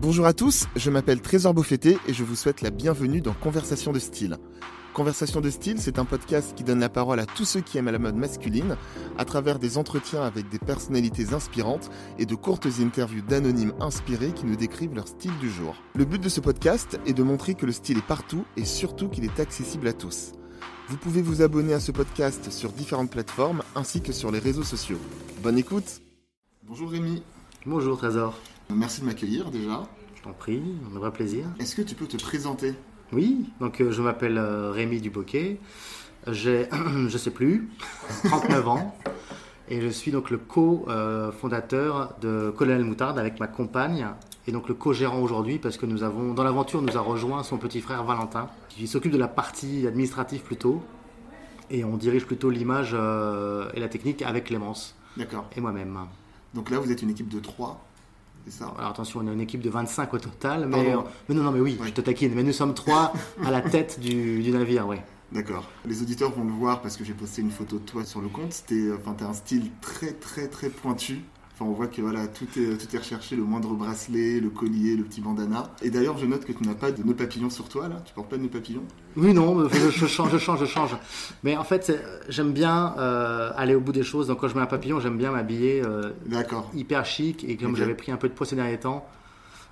Bonjour à tous, je m'appelle Trésor Beaufetté et je vous souhaite la bienvenue dans Conversation de style. Conversation de style, c'est un podcast qui donne la parole à tous ceux qui aiment la mode masculine à travers des entretiens avec des personnalités inspirantes et de courtes interviews d'anonymes inspirés qui nous décrivent leur style du jour. Le but de ce podcast est de montrer que le style est partout et surtout qu'il est accessible à tous. Vous pouvez vous abonner à ce podcast sur différentes plateformes ainsi que sur les réseaux sociaux. Bonne écoute Bonjour Rémi. Bonjour Trésor. Merci de m'accueillir déjà. Je t'en prie, un vrai plaisir. Est-ce que tu peux te présenter? Oui, donc euh, je m'appelle euh, Rémi Duboquet. J'ai, je sais plus, 39 ans. Et je suis donc le co-fondateur de Colonel Moutarde avec ma compagne. Et donc le co-gérant aujourd'hui parce que nous avons, dans l'aventure, nous a rejoint son petit frère Valentin qui s'occupe de la partie administrative plutôt. Et on dirige plutôt l'image euh, et la technique avec Clémence. D'accord. Et moi-même. Donc là, vous êtes une équipe de trois ça. Alors attention, on est une équipe de 25 au total, mais, Pardon. mais non, non, mais oui, je te taquine, mais nous sommes trois à la tête du, du navire, oui. D'accord. Les auditeurs vont le voir parce que j'ai posté une photo de toi sur le compte. C'était, enfin, t'as un style très, très, très pointu. Enfin, on voit que voilà, tout est, tout est recherché, le moindre bracelet, le collier, le petit bandana. Et d'ailleurs, je note que tu n'as pas de nœud papillon sur toi, là. Tu portes pas de nœud papillon? Oui, non, je, je change, je change, je change. Mais en fait, j'aime bien euh, aller au bout des choses. Donc quand je mets un papillon, j'aime bien m'habiller euh, hyper chic. Et comme j'avais pris un peu de poids ces derniers temps,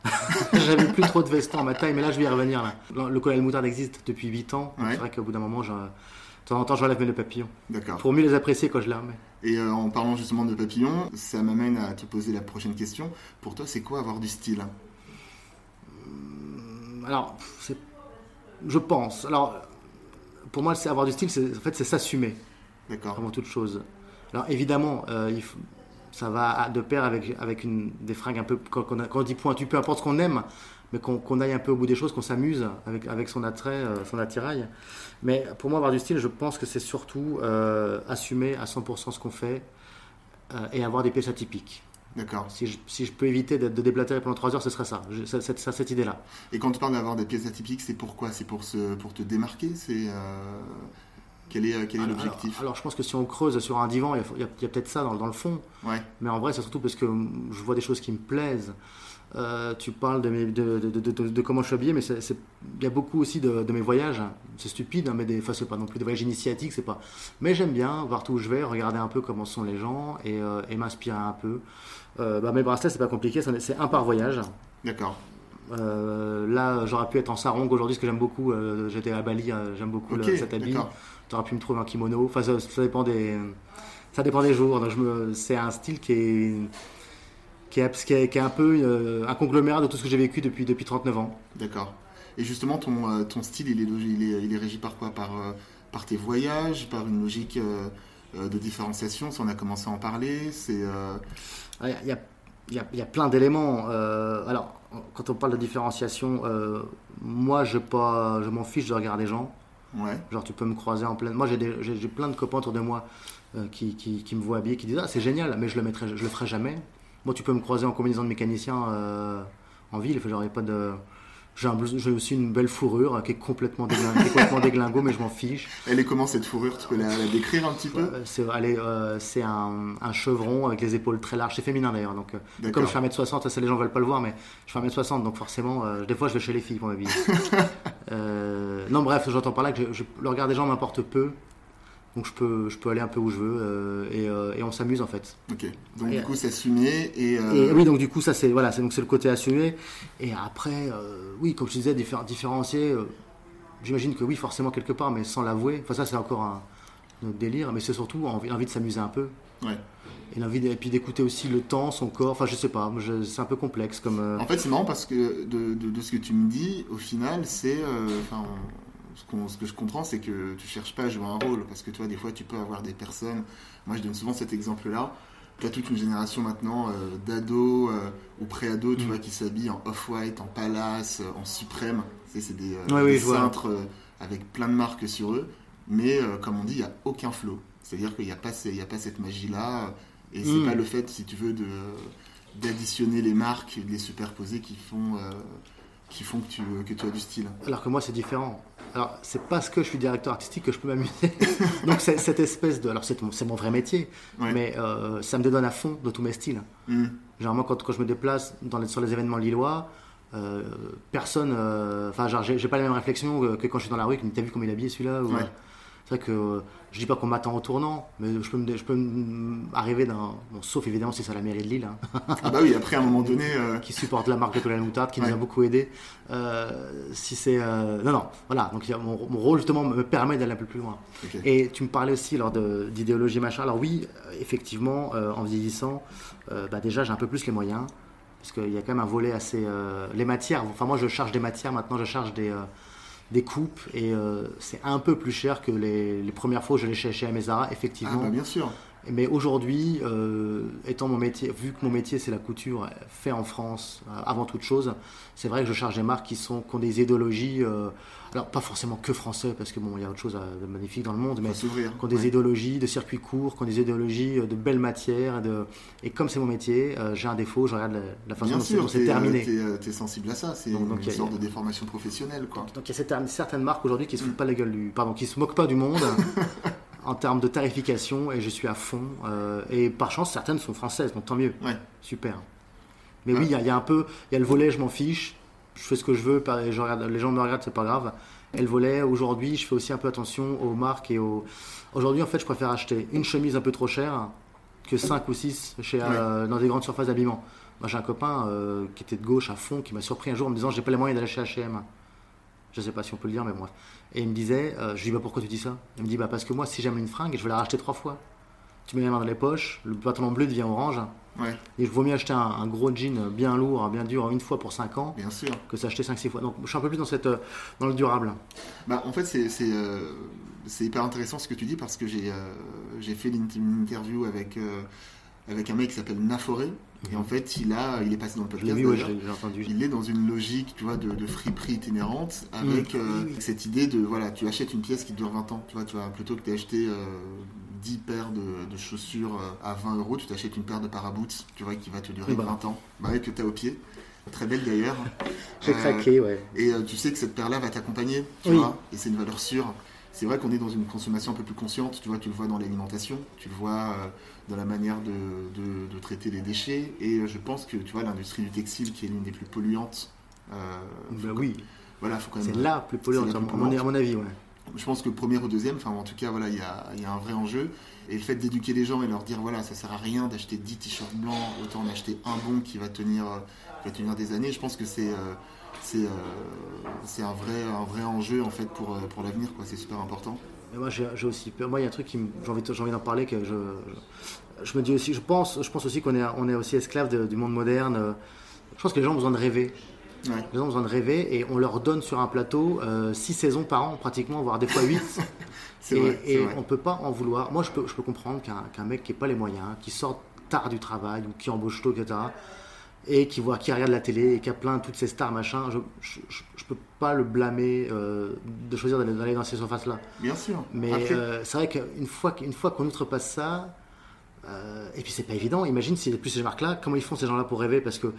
j'avais plus trop de vestons à ma taille. Mais là, je vais y revenir. Là. Le colonel moutarde existe depuis 8 ans. Ouais. C'est vrai qu'au bout d'un moment, je, de temps en temps, j'enlève mes nœuds papillons. Pour mieux les apprécier quand je les remets. Et euh, en parlant justement de papillons, ça m'amène à te poser la prochaine question. Pour toi, c'est quoi avoir du style? Alors, c'est- je pense. Alors, pour moi, c'est avoir du style, c'est- en fait, c'est s'assumer D'accord. avant toute chose. Alors, évidemment, euh, il faut- ça va de pair avec, avec une, des fringues un peu, quand, quand on a- quand on dit pointu, peu importe ce qu'on aime, mais qu'on aille un peu au bout des choses, qu'on s'amuse avec, avec son attrait, euh, son attirail. Mais pour moi, avoir du style, je pense que c'est surtout euh, assumer à 100% ce qu'on fait euh, et avoir des pièces atypiques. D'accord. Si je, si je peux éviter de déblatérer pendant 3 heures, ce serait ça, Je- ça- cette, idée-là. Et quand tu parles d'avoir des pièces atypiques, c'est pourquoi C'est pour, se, pour te démarquer? C'est euh, Quel est, quel est l'objectif? alors, alors, je pense que si on creuse sur un divan, il y a, a peut-être ça dans, dans le fond. Ouais. Mais en vrai, c'est surtout parce que je vois des choses qui me plaisent. Euh, tu parles de, mes, de, de, de- de- de comment je suis habillé, mais il y a beaucoup aussi de, mes voyages. C'est stupide, hein, mais des fois, c'est pas non plus des voyages initiatiques, c'est pas. Mais j'aime bien voir où je vais, regarder un peu comment sont les gens et, euh, et m'inspirer un peu. Euh, bah, mes bracelets, c'est pas compliqué, c'est un par voyage. D'accord. Là, j'aurais pu être en sarong aujourd'hui, ce que j'aime beaucoup. J'étais à Bali, j'aime beaucoup le- Ok, cet habit. Tu aurais pu me trouver un kimono. Enfin, ça, ça dépend des, ça dépend des jours. C'est un style qui est, qui est, qui est, qui est un peu euh, un conglomérat de tout ce que j'ai vécu depuis, depuis 39 ans. D'accord. Et justement, ton, euh, ton style, il est, il, est, il est régi par quoi? Par, euh, par tes voyages, par une logique de différenciation? Si on a commencé à en parler, c'est. Il y a, il y a- il y a- plein d'éléments. Alors, quand on parle de différenciation, moi, je, pas, je m'en fiche de regarder des gens. Ouais. Genre, tu peux me croiser en pleine. Moi, j'ai plein de copains autour de moi euh, qui, qui, qui me voient habillé, qui disent Ah, c'est génial, mais je le, mettrai, je le ferai jamais. Moi, tu peux me croiser en combinaison de mécanicien euh, en ville. Genre, il y a pas de. J'ai un blouson- j'ai aussi une belle fourrure euh, qui est complètement, déglin- qui est complètement déglingo, mais je m'en fiche. Elle est comment cette fourrure? Tu peux la, la décrire un petit peu? C'est euh, c'est un, un chevron avec les épaules très larges. C'est féminin d'ailleurs. Donc, euh, D'accord. comme je fais 1m60, ça les gens veulent pas le voir, mais je fais 1m60, donc forcément, euh, des fois je vais chez les filles pour m'habiller. Non, bref, j'entends par là que je- je- le regard des gens m'importe peu. Donc je peux, je peux aller un peu où je veux euh, et, euh, et on s'amuse en fait. Ok. Donc, Et- du coup, s'assumer et. euh, Et oui, donc du coup, ça c'est voilà, c'est donc c'est le côté assumé. Et après, oui, comme je disais, diffé- différencier. J'imagine que oui, forcément quelque part, mais sans l'avouer. Enfin, ça c'est encore un, un autre délire, mais c'est surtout envie, envie de s'amuser un peu. Ouais. Et l'envie de- et puis d'écouter aussi le temps, son corps. Enfin, je sais pas, je- c'est un peu complexe comme. euh, En fait, c'est marrant parce que de, de- de ce que tu me dis, au final, c'est. euh, Enfin, ce que je comprends, c'est que tu cherches pas à jouer un rôle. Parce que tu vois, des fois, tu peux avoir des personnes. Moi, je donne souvent cet exemple-là. Tu as toute une génération maintenant euh, d'ados euh, ou pré-ados, tu Mm. vois, qui s'habillent en off-white, en palace, euh, en suprême. Tu sais, c'est des, Ouais, des cintres avec plein de marques sur eux. Mais comme on dit, il n'y a aucun flow. C'est-à-dire qu'il n'y a, pas ces- il y a pas cette magie-là. Et c'est Mm. pas le fait, si tu veux, de d'additionner les marques, de les superposer qui font, euh, qui font que, tu, que tu as du style. Alors que moi, c'est différent. Alors, c'est parce que je suis directeur artistique que je peux m'amuser. Donc, cette espèce de. Alors, c'est mon, vrai métier, Ouais. mais euh, ça me dédonne à fond de tous mes styles. Mm. Généralement, quand, quand je me déplace dans les- sur les événements lillois, euh, personne. euh, Enfin, genre, j'ai pas la même réflexion que, que quand je suis dans la rue, que t'as vu comment il est habillé celui-là ou- Ouais. C'est vrai que euh, je dis pas qu'on m'attend au tournant, mais je peux, me, je peux arriver d'un. Bon, sauf évidemment si c'est à la mairie de Lille, hein, Ah bah oui, après à un moment donné, euh, qui supporte la marque de Colonel Moutarde, qui nous a beaucoup aidé. Euh, si c'est. euh, non, non, voilà. Donc mon, mon rôle justement me permet d'aller un peu plus loin. Et tu me parlais aussi alors de- d'idéologie machin. Alors oui, effectivement, en vieillissant, bah, déjà j'ai un peu plus les moyens. Parce qu'il y a quand même un volet assez... les matières, enfin moi je charge des matières, maintenant je charge des, des coupes. Et euh, c'est un peu plus cher que les, premières fois où je l'ai chez, chez Amezara, Ah effectivement. bah bien sûr. Mais aujourd'hui, euh, étant mon métier, vu que mon métier c'est la couture, fait en France euh, avant toute chose, c'est vrai que je charge des marques qui, sont, qui ont des idéologies, euh, alors pas forcément que français, parce que bon, il y a autre chose de magnifique dans le monde, mais qui ont des Ouais. idéologies de circuits courts, qui ont des idéologies de belles matières. Et, de... et comme c'est mon métier, j'ai un défaut, je regarde la, la façon Bien dont c'est- sûr, dont c'est t'es, terminé. euh, t'es sensible à ça. C'est Donc- une donc, a- sorte de déformation professionnelle, quoi. Donc il y a certaines- marques aujourd'hui qui se Mm. foutent pas la gueule du, pardon, qui se moquent pas du monde en termes de tarification et je suis à fond. euh, et par chance, certaines sont françaises, donc tant mieux. Ouais. Super. Mais Ouais. oui, il y, a- il y a un peu, il y a le volet, je m'en fiche, je fais ce que je veux, je regarde, les gens me regardent, c'est pas grave. Et le volet, aujourd'hui, je fais aussi un peu attention aux marques et aux. Aujourd'hui, en fait, je préfère acheter une chemise un peu trop chère que 5 ou 6 chez, euh, dans des grandes surfaces d'habillement. Moi, j'ai un copain euh, qui était de gauche à fond, qui m'a surpris un jour en me disant J'ai pas les moyens d'aller chez HM. Je sais pas si on peut le dire, mais bref. Et il me disait euh, Je lui dis bah, Pourquoi tu dis ça? Il me dit bah, Parce que moi, si j'aime une fringue, je vais la racheter trois fois. Tu mets les mains dans les poches, le pantalon bleu devient orange. Ouais, Et il vaut mieux acheter un, un gros jean bien lourd, bien dur, une fois pour 5 ans, bien sûr. que s'acheter 5-6 fois. Donc je suis un peu plus dans, cette, euh, dans le durable. Bah, en fait, c'est c'est, euh, c'est hyper intéressant ce que tu dis parce que j'ai euh, j'ai fait une, une interview avec, avec un mec qui s'appelle Naforé. Et en fait, il, a, il est passé dans le podcast. entendu. Il est dans une logique, tu vois, de, de friperie itinérante avec Mm. euh, Oui, oui. cette idée de, voilà, tu achètes une pièce qui dure 20 ans, tu vois, tu vois plutôt que d'acheter euh, 10 paires de, de chaussures euh, à 20 euros, tu t'achètes une paire de paraboots, tu vois, qui va te durer Bah. 20 ans, bah, que tu as au pied. Très belle d'ailleurs. J'ai Euh, craqué, ouais. Et euh, tu sais que cette paire-là va t'accompagner, tu Oui. vois, et c'est une valeur sûre. C'est vrai qu'on est dans une consommation un peu plus consciente, tu vois, tu le vois dans l'alimentation, tu le vois euh, dans la manière de, de- de traiter les déchets, et euh, je pense que, tu vois, l'industrie du textile, qui est l'une des plus polluantes, euh, Bah oui, voilà, faut quand même... c'est la plus polluante, à mon, avis, ouais. Je pense que le premier ou deuxième, enfin en tout cas, voilà, il y y a un vrai enjeu. Et le fait d'éduquer les gens et leur dire, voilà, ça sert à rien d'acheter 10 t-shirts blancs, autant en acheter un bon qui va tenir, euh, qui va tenir des années, je pense que c'est... euh, c'est euh, c'est un vrai, un vrai enjeu en fait pour, pour l'avenir, quoi. c'est super important. Mais moi, j'ai aussi peur. Moi, il y a un truc qui j'ai envie, envie d'en parler que je, je, je me dis aussi, je pense, je pense aussi qu'on est, on est aussi esclave du monde moderne. Je pense que les gens ont besoin de rêver. Ouais. Les gens ont besoin de rêver et on leur donne sur un plateau 6 saisons par an, pratiquement, voire des fois 8. C'est et vrai, et on peut pas en vouloir. Moi, je peux, je peux comprendre qu'un qu'un mec qui n'a pas les moyens, qui sort tard du travail ou qui embauche tôt, etc., et qui voit, qui regarde la télé et qui a plein toutes ces stars, machin, je, je, peux pas le blâmer euh, de choisir d'aller dans ces surfaces-là. Bien sûr. Mais euh, c'est vrai qu'une fois, qu'une fois qu'on outrepasse ça, euh, et puis c'est pas évident, imagine s'il n'y a plus ces marques-là, comment ils font ces gens-là pour rêver? Parce que,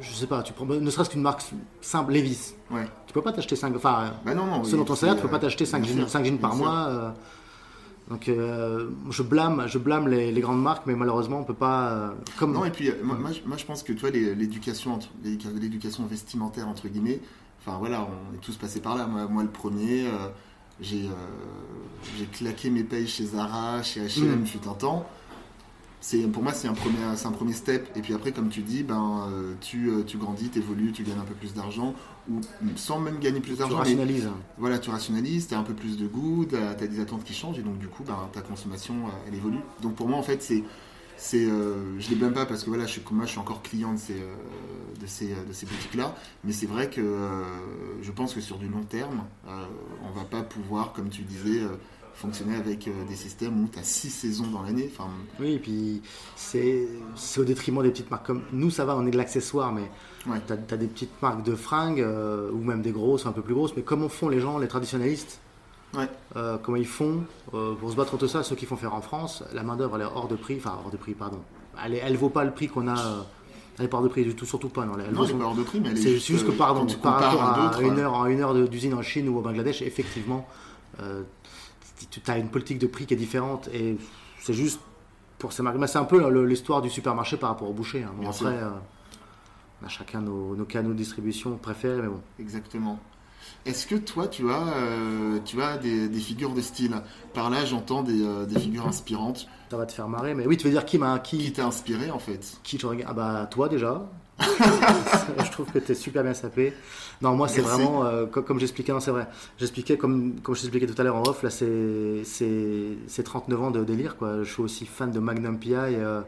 je sais pas, tu prends ne serait-ce qu'une marque simple, Levis, ouais. tu peux pas t'acheter 5. Enfin, Bah non, non, selon oui, ton salaire, tu peux pas t'acheter 5 bien jeans, par mois. Donc euh, je blâme, je blâme les, les grandes marques, mais malheureusement on peut pas. euh, comme Non, et puis euh, moi, moi, je- pense que les- l'éducation, l'éducation vestimentaire, entre guillemets, enfin voilà, on est tous passés par là. Moi, moi le premier, euh, j'ai j'ai claqué mes payes chez Zara, chez H&M, Mm. fut un temps. C'est, pour moi, c'est un, premier, c'est un premier step. Et puis après, comme tu dis, ben, euh, tu, euh, tu grandis, tu évolues, tu gagnes un peu plus d'argent, ou sans même gagner plus tu d'argent. mais- rationalises. voilà, tu rationalises, tu as un peu plus de goût, tu as, des attentes qui changent et donc du coup, ben, ta consommation, euh, elle évolue. Donc pour moi, en fait, c'est, c'est, euh, je les blâme pas parce que voilà, je suis, moi, je suis encore client de ces, euh, de ces, de ces boutiques-là, mais c'est vrai que euh, je pense que sur du long terme, on va pas pouvoir, comme tu disais, fonctionner avec euh, des systèmes où tu as six saisons dans l'année. Enfin, Oui, et puis c'est au détriment des petites marques comme nous, ça va, on est de l'accessoire, mais Ouais. tu as, des petites marques de fringues, euh, ou même des grosses, un peu plus grosses, mais comment font les gens, les traditionnalistes Ouais. euh, Comment ils font euh, pour se battre contre ça Ceux qui font faire en France, la main-d'œuvre elle est hors de prix, enfin hors de prix, pardon. Elle, est- elle vaut pas le prix qu'on a. elle est pas hors de prix du tout, surtout pas. Non, elle non, vaut elle est son- pas hors de prix, mais elle est c'est juste que, pardon, par rapport à, d'autres, une heure, à une heure d'usine en Chine ou au Bangladesh, effectivement, euh, tu as une politique de prix qui est différente et c'est juste pour ces marques. Mais c'est un peu le- l'histoire du supermarché par rapport au boucher. hein. Bon, après, euh, On a chacun nos, nos canaux de distribution préférés, mais bon. Exactement. Est-ce que toi, tu as, euh, tu as des, des figures de style? Par là, j'entends des, euh, des figures inspirantes. Ça va te faire marrer, mais oui, tu veux dire qui m'a Qui qui t'a inspiré, en fait? Qui je regarde? Ah bah toi déjà. je trouve que tu es super bien sapé. Non, moi c'est vraiment euh, co- comme, j'expliquais, non c'est vrai. J'expliquais comme comme je t'expliquais tout à l'heure en off là, c'est c'est c'est 39 ans de délire quoi. Je suis aussi fan de Magnum PI euh,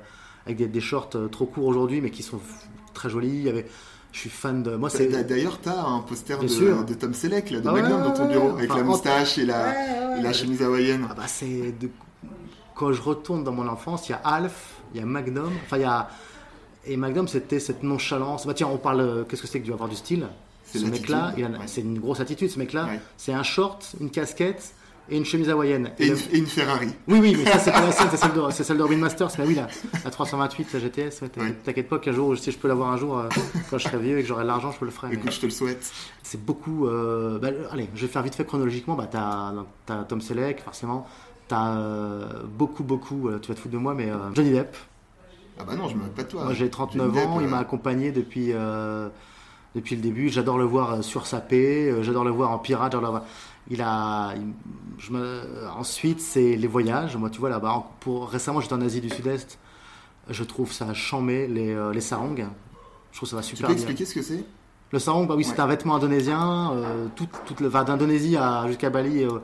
avec des, des shorts euh, trop courts aujourd'hui mais qui sont très jolis. Avait- je suis fan de moi c'est D'a- D'ailleurs, t'as un poster de, de Tom Selleck, là, de Ah ouais, Magnum, dans ton bureau, avec la moustache et la, Ouais, ouais, et la ouais. chemise hawaïenne. Ah bah c'est de... quand je retourne dans mon enfance, il y a Alf, il y a Magnum, enfin il y a et Magnum c'était cette nonchalance. Bah tiens, on parle euh, qu'est-ce que c'est que tu avoir du style? Ce mec-là, ouais. c'est une grosse attitude ce mec-là. Ouais. C'est un short, une casquette et une chemise hawaïenne. Et Et une, le- et une Ferrari. Oui oui, mais ça c'est pas la scène, c'est celle de c'est celle de Robin Masters, mais oui la, la 328 la GTS, ouais, t'inquiète pas qu'un jour si je peux l'avoir un jour euh, quand je serai vieux et que j'aurai de l'argent, je peux le ferai. mais- Écoute, je te le souhaite. c'est beaucoup. euh, bah, allez, je vais faire vite fait chronologiquement. Bah, t'as, t'as Tom Selleck, forcément. T'as euh, beaucoup, beaucoup. tu vas te foutre de moi, mais Johnny Depp. Ah bah non, je me moque pas de toi. Moi, j'ai 39 Johnny Depp, ans. Il euh, m'a accompagné depuis euh, depuis le début. J'adore le voir euh, sur sapé. euh, J'adore le voir en pirate. j'adore le voir- Il a. il- je me- ensuite, c'est les voyages. Moi, tu vois là-bas. Pour récemment, j'étais en Asie du Sud-Est. Je trouve ça chambé les euh, les sarongs. Je trouve ça va Tu super peux bien. expliquer ce que c'est? Le sarong, bah oui, c'est un vêtement indonésien. euh, tout, toute le, enfin, d'Indonésie à- jusqu'à Bali, euh,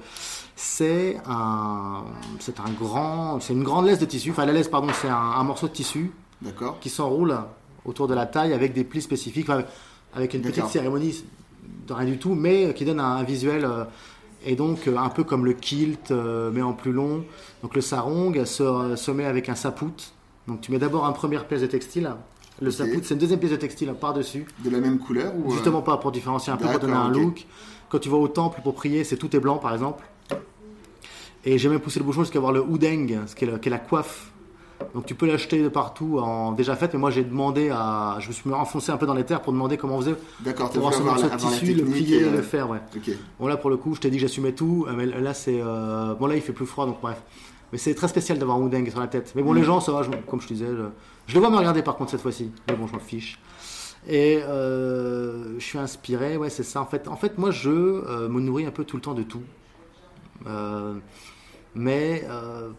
c'est un, c'est un grand, c'est une grande laisse de tissu. Enfin, la laisse, pardon, c'est un, un morceau de tissu D'accord qui s'enroule autour de la taille avec des plis spécifiques, enfin, avec une petite cérémonie de rien du tout, mais qui donne un, un visuel. euh, et donc, euh, un peu comme le kilt, euh, mais en plus long. Donc, le sarong se, se met avec un sapout. Donc, tu mets d'abord une première pièce de textile. Le sapout, c'est une deuxième pièce de textile par-dessus. De la même couleur ou euh, Justement pas pour différencier un peu, pour donner un look. Quand tu vas au temple pour prier, c'est tout est blanc par exemple. Et j'ai même poussé le bouchon jusqu'à avoir le houdeng, ce qui est, le- qui est la coiffe. Donc tu peux l'acheter de partout en déjà faite, mais moi j'ai demandé à. Je me suis enfoncé un peu dans les terres pour demander comment on faisait D'accord, pour avoir ce tissu, le plier, et, euh, le faire, ouais. Bon là pour le coup, je t'ai dit que j'assumais tout, euh, mais là c'est. euh, Bon là il fait plus froid, donc bref. Mais c'est très spécial d'avoir un houdeng sur la tête. Mais bon, Mm. les gens, ça va, je- comme je te disais, je, je les vois me regarder par contre cette fois-ci. Mais bon, je m'en fiche. Et euh, je suis inspiré, ouais, c'est ça. En fait, en fait moi, je euh, me nourris un peu tout le temps de tout. Euh, mais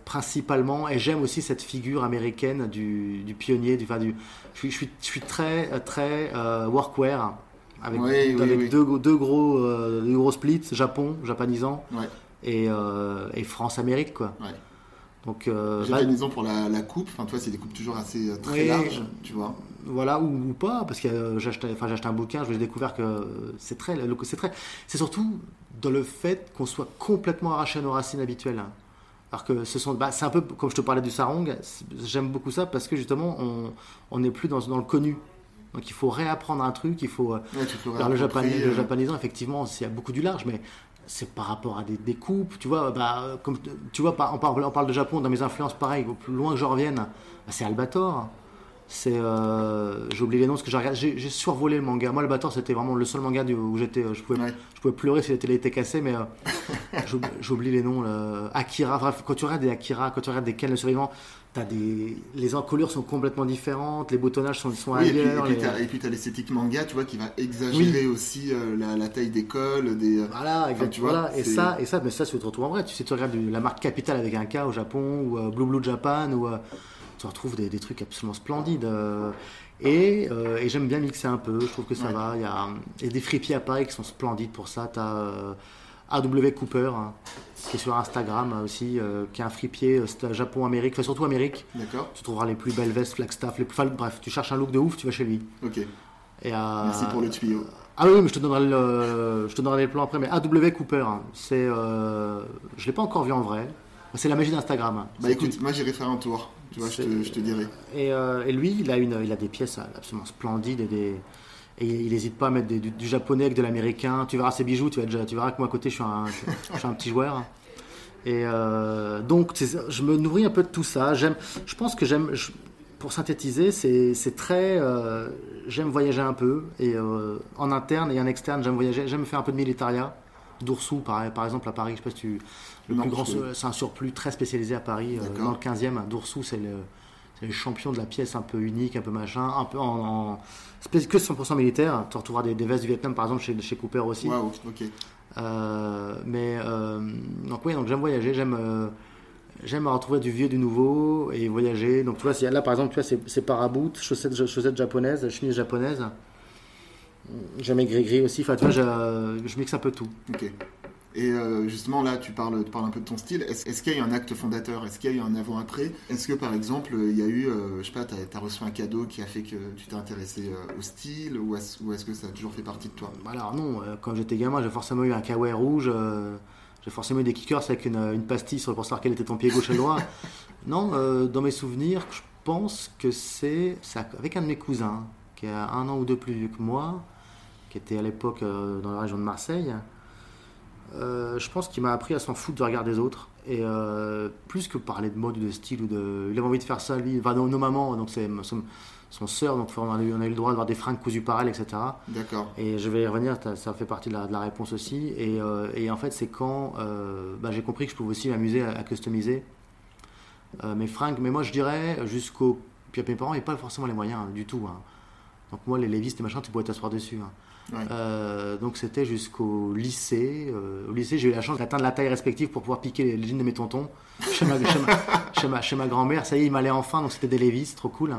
principalement, et j'aime aussi cette figure américaine du, du pionnier, du, enfin, du, je, suis, je, suis, très, très workwear, avec, Oui, oui, avec oui. Deux, deux gros, deux gros splits, Japon, japonisant, Ouais. et, et France-Amérique, quoi. Ouais. Donc, euh, bah, pour la, la coupe, enfin toi c'est des coupes toujours assez euh, très Oui. larges, tu vois. voilà ou, ou pas parce que euh, j'ai acheté enfin un bouquin j'ai découvert que euh, c'est très c'est très c'est surtout dans le fait qu'on soit complètement arraché à nos racines habituelles alors que ce sont bah, c'est un peu comme je te parlais du sarong j'aime beaucoup ça parce que justement on on n'est plus dans, dans le connu donc il faut réapprendre un truc il faut euh, Ouais, alors le, japonais, réapproprier, le euh, japonisant, effectivement, il y a beaucoup du large, mais c'est par rapport à des, des coupes. Tu vois, bah, comme, tu vois on, parle, on parle de Japon, dans mes influences, pareil, au plus loin que je revienne, bah, c'est Albator. C'est, euh, j'ai oublié les noms parce que j'ai regardé- j'ai j'ai survolé le manga. Moi, Albator, c'était vraiment le seul manga où j'étais, je pouvais, Ouais. je pouvais pleurer si la télé était cassée, mais euh, j'oublie- j'oublie les noms. là. Akira, bref, quand tu regardes des Akira, quand tu regardes des Ken le survivant, t'as des, les encolures sont complètement différentes, les boutonnages sont, sont Oui, et puis, et ailleurs. puis les- et puis t'as l'esthétique manga, tu vois, qui va exagérer aussi euh, la, la taille des cols, des. euh, tu vois, voilà. Et c'est- ça, et ça, mais ça, tu te retrouves en vrai. Tu sais, tu regardes la marque Capital avec un K au Japon ou euh, Blue Blue Japan ou euh, tu retrouves des, des trucs absolument splendides. et et j'aime bien mixer un peu. Je trouve que ça Ouais. va. Il y a, a des fripiers à Paris qui sont splendides pour ça. T'as euh, AW Cooper hein, qui est sur Instagram euh, aussi, euh, qui est un fripier euh, Japon-Amérique, enfin surtout Amérique. D'accord. Tu trouveras les plus belles vestes, Flagstaff, les plus, enfin, bref, tu cherches un look de ouf, tu vas chez lui. Ok. Et, euh, Merci pour le tuyau. ah oui, mais je te donnerai le, je te donnerai les plans après. Mais AW Cooper, hein, c'est, euh, je l'ai pas encore vu en vrai. C'est la magie d'Instagram. Bah écoute, moi j'irai faire un tour. Tu vois, je te, je te dirai. Et, euh, et lui, il a une, il a des pièces absolument splendides et des, et il n'hésite pas à mettre des- du, du japonais avec de l'américain. Tu verras ses bijoux, tu, vas déjà, tu verras que moi à côté, je suis un, je, suis un petit joueur. Et euh, donc, je me nourris un peu de tout ça. J'aime, je pense que j'aime, pour synthétiser, c'est très, euh, j'aime voyager un peu et euh, en interne et en externe, j'aime voyager. J'aime faire un peu de militaria. D'Oursou, par, par exemple, à Paris, je sais pas si tu. Le Non, plus grand, c'est un surplus très spécialisé à Paris, dans le 15e. D'Oursou, c'est le, les champions de la pièce un peu unique, un peu machin, un peu en, en que 100% militaire. Tu retrouveras des, des, vestes du Vietnam par exemple chez, chez Cooper aussi. Wow, ok. Euh, mais euh, donc oui, donc j'aime voyager, j'aime euh, j'aime retrouver du vieux, du nouveau et voyager. Donc tu vois, là par exemple, tu vois, c'est paraboot, chaussettes, chaussettes japonaises, chemise japonaise. J'aime les gris-gris aussi. Enfin, tu vois, je, je mixe un peu tout. Ok. Et euh, justement, là, tu parles, tu parles un peu de ton style. Est-ce qu'il y a eu un acte fondateur? Est-ce qu'il y a eu un avant-après? Est-ce que, par exemple, il y a eu, euh, je sais pas, tu as, reçu un cadeau qui a fait que tu t'es intéressé euh, au style? Ou est-ce que ça a toujours fait partie de toi? Alors non, quand j'étais gamin, j'ai forcément eu un kawaii rouge. j'ai forcément eu des kickers avec une, une pastille sur, pour savoir quel était ton pied gauche et droit. non, dans mes souvenirs, je pense que c'est avec un de mes cousins, qui est un an ou deux plus vieux que moi, qui était à l'époque dans la région de Marseille. Euh, je pense qu'il m'a appris à s'en foutre de regarder des autres. Et euh, plus que parler de mode ou de style, ou de... il avait envie de faire ça, lui. Enfin, nos, nos mamans, donc c'est son, son sœur, donc on a, eu, on a, eu, le droit d'avoir des fringues cousues par elle, etc. D'accord. Et je vais y revenir, ça fait partie de la, de la réponse aussi. Et, euh, et en fait, c'est quand bah, j'ai compris que je pouvais aussi m'amuser à, customiser mes fringues. Mais moi, je dirais jusqu'au. Puis mes parents n'avaient pas forcément les moyens du tout. Hein. Donc moi, les Levi's, et machin, tu pouvais t'asseoir dessus. Hein. Euh, donc c'était jusqu'au lycée. Euh, au lycée, j'ai eu la chance d'atteindre la taille respective pour pouvoir piquer les, jeans de mes tontons chez ma, chez ma, chez ma, grand-mère. Ça y est, il m'allait enfin, donc c'était des Levi's, trop cool.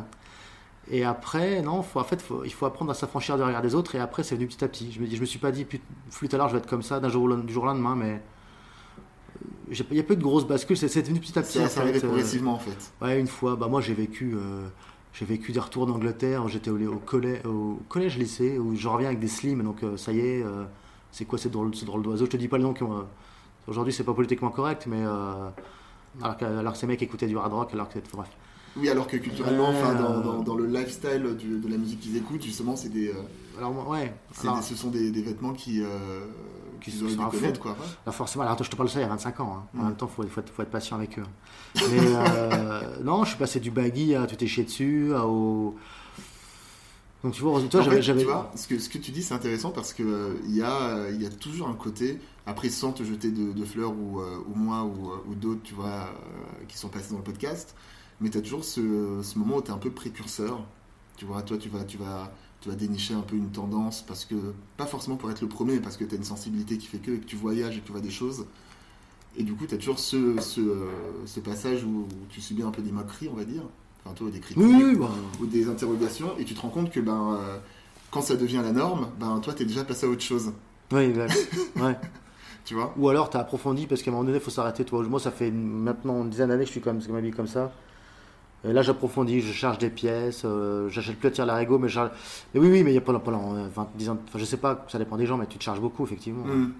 Et après, non, faut, en fait, faut, il faut apprendre à s'affranchir du regard des autres. Et après, c'est venu petit à petit. Je me, dis, je me suis pas dit, plus l'heure, je vais être comme ça d'un jour, du jour au lendemain, mais euh, il y a peu de grosses bascules. C'est venu petit à petit. Ça, arrivé progressivement, en fait. Ouais, une fois. Bah, moi, j'ai vécu. J'ai vécu des retours d'Angleterre, j'étais au, au, au collège lycée, où je reviens avec des slims, donc euh, ça y est, euh, c'est quoi ce drôle, ce drôle d'oiseau? Je te dis pas le nom, euh, aujourd'hui c'est pas politiquement correct, mais alors, que, alors ces mecs écoutaient du hard rock, alors que bref. Oui, alors que culturellement, enfin, dans, dans, le lifestyle de la musique qu'ils écoutent, justement, c'est des. alors, ouais. ce sont des, des vêtements qui qui sont quoi. forcément, alors je te parle de ça il y a 25 ans. Hein. En même temps, il faut, faut, être patient avec eux. Mais euh, non, je suis passé du baggy à tu t'es chié dessus, à au. Donc tu vois, toi, j'avais. Tu vois, ce que, ce que tu dis, c'est intéressant parce qu'il euh, il y, a, y a toujours un côté, après sans te jeter de, fleurs ou, euh, ou moi ou, ou d'autres, tu vois, qui sont passés dans le podcast, mais tu as toujours ce, ce moment où tu es un peu précurseur. Tu vois, toi, tu vas, tu vas tu vas dénicher un peu une tendance parce que, pas forcément pour être le premier, mais parce que tu as une sensibilité qui fait que, que tu voyages et que tu vois des choses. Et du coup, tu as toujours ce, ce, ce, passage où, tu subis un peu des moqueries, on va dire, enfin, toi, des critiques bah. ou des interrogations, et tu te rends compte que ben, euh, quand ça devient la norme, ben, toi, tu es déjà passé à autre chose. Oui, ouais. tu vois? Ou alors, tu as approfondi parce qu'à un moment donné, il faut s'arrêter. Toi, moi, ça fait maintenant une dizaine d'années que je suis comme, comme, comme ça. Et là, j'approfondis, je charge des pièces, euh, j'achète plus à tir l'arigot, mais, mais oui, oui, mais il y a pendant, pendant 20, 10 ans, enfin, je sais pas, ça dépend des gens, mais tu te charges beaucoup, effectivement. Mm.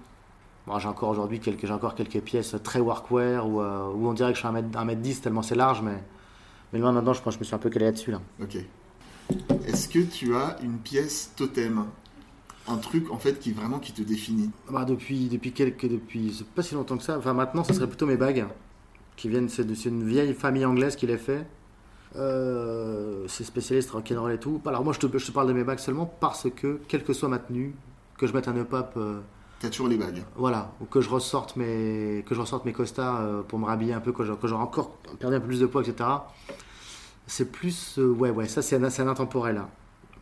Bon, j'ai encore aujourd'hui quelques, j'ai encore quelques pièces très workwear où, euh, où on dirait que je suis 1m10 tellement c'est large, mais, mais loin maintenant, je pense que je me suis un peu calé là-dessus. Là. Ok. Est-ce que tu as une pièce totem? Un truc en fait qui vraiment qui te définit? Bah, depuis depuis quelques depuis pas si longtemps que ça enfin maintenant ça serait plutôt mes bagues qui viennent c'est une vieille famille anglaise qui les fait euh, c'est spécialiste rock'n'roll et tout. Alors moi je te, je te, parle de mes bagues seulement parce que, quelle que soit ma tenue, que je mette un up euh, T'as toujours les bagues. Voilà, ou que je ressorte mes, que je ressorte mes costards euh, pour me rhabiller un peu, que j'aurai encore perdu un peu plus de poids, etc. C'est plus. Ouais, ouais, ça c'est un, un, intemporel. Là.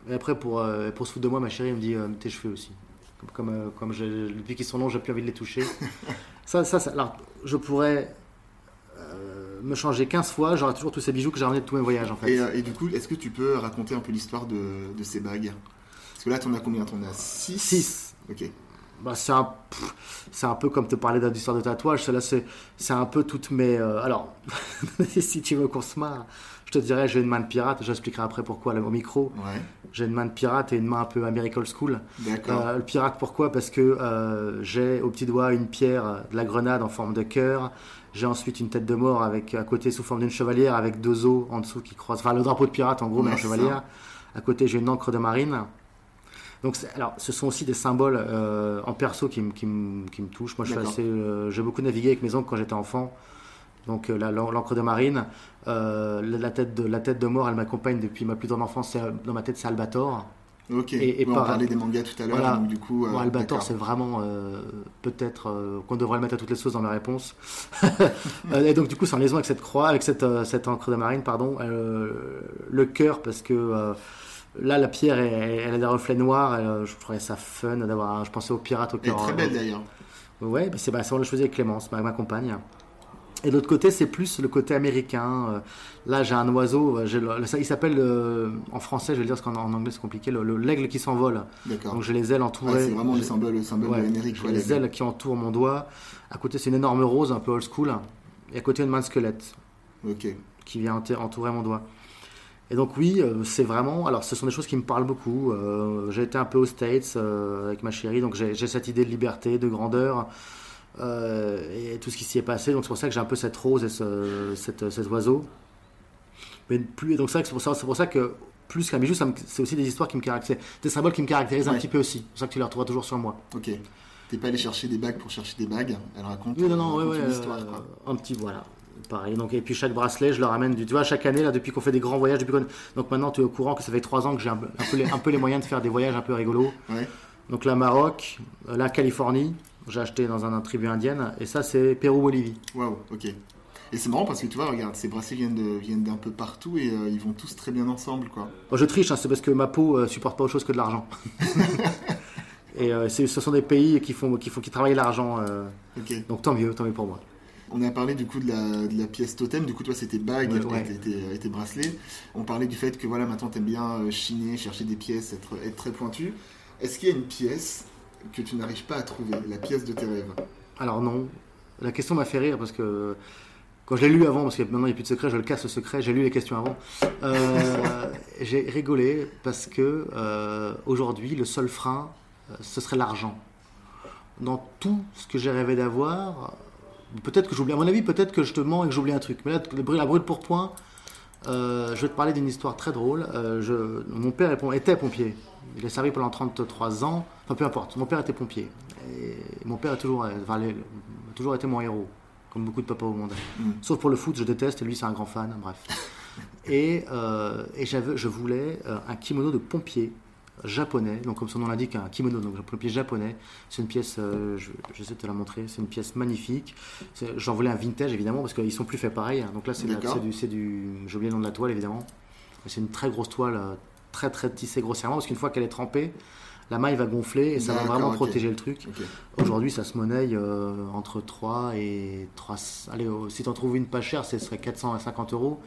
Et après, pour, pour se foutre de moi, ma chérie elle me dit tes cheveux aussi. Comme, comme, comme depuis qu'ils sont longs, j'ai plus envie de les toucher. ça, ça, ça, alors, je pourrais me changer 15 fois, j'aurai toujours tous ces bijoux que j'ai ramenés de tous mes voyages en fait. Et, euh, du coup, est-ce que tu peux raconter un peu l'histoire de, de, ces bagues? Parce que là, tu en as combien? Tu en as 6 6. Ok. Bah, c'est un, un peu comme te parler d'histoire de tatouage. Là, c'est, un peu toutes mes. Euh, alors, si tu veux qu'on se marre, je te dirais j'ai une main de pirate. J'expliquerai après pourquoi au micro. Ouais. J'ai une main de pirate et une main un peu American School. D'accord. Euh, le pirate, pourquoi? Parce que j'ai au petit doigt une pierre de la grenade en forme de cœur. J'ai ensuite une tête de mort avec à côté sous forme d'une chevalière avec deux os en dessous qui croisent. Enfin, le drapeau de pirate en gros, mais la chevalière. À côté, j'ai une encre de marine. Donc, alors, ce sont aussi des symboles euh, en perso qui, qui, qui, me touchent. Moi, je euh, j'ai beaucoup navigué avec mes oncles quand j'étais enfant. Donc, euh, l'encre de marine, la, tête de, la tête de mort, elle m'accompagne depuis ma plus tendre enfance. Dans ma tête, c'est Albator. Ok, Et- et on par- parlait des mangas tout à l'heure, Voilà. donc du coup... euh, Bon, Albator, c'est vraiment euh, peut-être euh, qu'on devrait le mettre à toutes les sauces dans mes réponses. Euh, et donc du coup, c'est en liaison avec cette croix, avec cette, cette encre de marine, pardon, le cœur, parce que là, la pierre, elle, elle a des reflets noirs. je trouvais ça fun d'avoir. Je pensais aux pirates au Elle est cœur. très belle d'ailleurs. Ouais, bah, c'est bah, on l'a choisi avec Clémence, ma, ma compagne. Et de l'autre côté, c'est plus le côté américain. Euh, Là, j'ai un oiseau, euh, le- il s'appelle, euh, en français, je vais le dire parce qu'en en anglais c'est compliqué, le- le- l'aigle qui s'envole. Donc j'ai les ailes entourées. c'est vraiment le symbole, le symbole ouais, de l'Amérique. j'ai les ailes qui entourent mon doigt. À côté, c'est une énorme rose, un peu old school. Et à côté, une main de squelette Ok. qui vient entourer mon doigt. Et donc oui, c'est vraiment. Alors, ce sont des choses qui me parlent beaucoup. Euh, j'ai été un peu aux States euh, avec ma chérie, donc j'ai cette idée de liberté, de grandeur, et tout ce qui s'y est passé. Donc c'est pour ça que j'ai un peu cette rose et ce- cette- cet oiseau. Mais plus, donc c'est pour ça, c'est pour ça que plus qu'un bijou, c'est aussi des histoires qui me caractérisent, des symboles qui me caractérisent un Ouais. petit peu aussi. C'est pour ça que tu les retrouveras toujours sur moi. Ok. T'es pas allé chercher des bagues pour chercher des bagues? Elle raconte, Oui, non, non, ouais, raconte ouais, une histoire. euh, un petit, voilà. Pareil. Donc, et puis chaque bracelet, je le ramène du. Tu vois, chaque année, là, depuis qu'on fait des grands voyages, depuis donc maintenant, tu es au courant que ça fait trois ans que j'ai un, peu- un peu les, un peu les moyens de faire des voyages un peu rigolos. Ouais. Donc, la Maroc, euh, la Californie, j'ai acheté dans un, tribu indienne, et ça, c'est Pérou-Bolivie. Waouh, ok. Et c'est marrant parce que tu vois, regarde, ces bracelets viennent de- viennent d'un peu partout et euh, ils vont tous très bien ensemble, quoi. Bon, je triche, hein, c'est parce que ma peau euh, supporte pas autre chose que de l'argent. et euh, ce sont des pays qui font, qui font, qui travaillent l'argent. euh, Ok. donc, tant mieux, tant mieux pour moi. On a parlé du coup de la, de la pièce totem, du coup toi c'était bague Ouais, et ouais. et tes bracelets. On parlait du fait que voilà maintenant t'aimes bien chiner, chercher des pièces, être, être très pointu. Est-ce qu'il y a une pièce que tu n'arrives pas à trouver, la pièce de tes rêves Alors non, la question m'a fait rire parce que quand je l'ai lu avant, parce que maintenant il n'y a plus de secret, je le casse le secret, j'ai lu les questions avant, euh, j'ai rigolé parce que euh, aujourd'hui le seul frein, euh, ce serait l'argent. Dans tout ce que j'ai rêvé d'avoir, peut-être que j'oublie, à mon avis, peut-être que je te mens et que j'oublie un truc. Mais là, la brûle pour point, euh, je vais te parler d'une histoire très drôle. Je- mon père était pompier. Il a servi pendant 33 ans. Enfin, peu importe. Mon père était pompier. Et mon père a toujours, enfin, les- a toujours été mon héros, comme beaucoup de papas au monde. Mm. Sauf pour le foot, je déteste. Et lui, c'est un grand fan. Bref. Et, euh, et je voulais euh, un kimono de pompier japonais, donc comme son nom l'indique, un kimono, donc un pompier japonais. C'est une pièce, euh, je, j'essaie de te la montrer, c'est une pièce magnifique. J'en voulais un vintage évidemment parce qu'ils sont plus faits pareil. hein. Donc là, c'est, du, du, j'ai oublié le nom de la toile évidemment. Mais c'est une très grosse toile, euh, très très tissée grossièrement parce qu'une fois qu'elle est trempée, la maille va gonfler et ça va vraiment protéger le truc. Aujourd'hui, ça se monnaie euh, entre 3 et 3. Allez, euh, si tu en trouves une pas chère, ce serait 450 euros.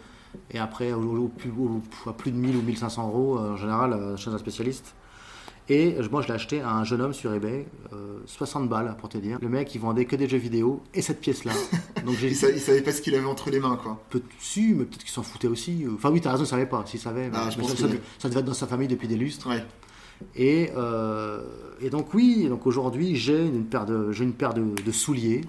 Et après, au, au plus, au- à plus de 1000 ou 1500 euros, euh, en général, euh, chez un spécialiste. Et moi, je l'ai acheté à un jeune homme sur eBay, euh, 60 balles pour te dire. Le mec, il vendait que des jeux vidéo et cette pièce-là. Donc Il, sa- il savait pas ce qu'il avait entre les mains, quoi. Peut si, mais peut-être qu'il s'en foutait aussi. Enfin, oui, t'as raison, il savait pas. S'il savait, Ah, mais- je mais pense ça, que devait être dans sa famille depuis des lustres. Ouais. Et, euh, et donc oui, donc aujourd'hui j'ai une paire de, j'ai une paire de, de souliers,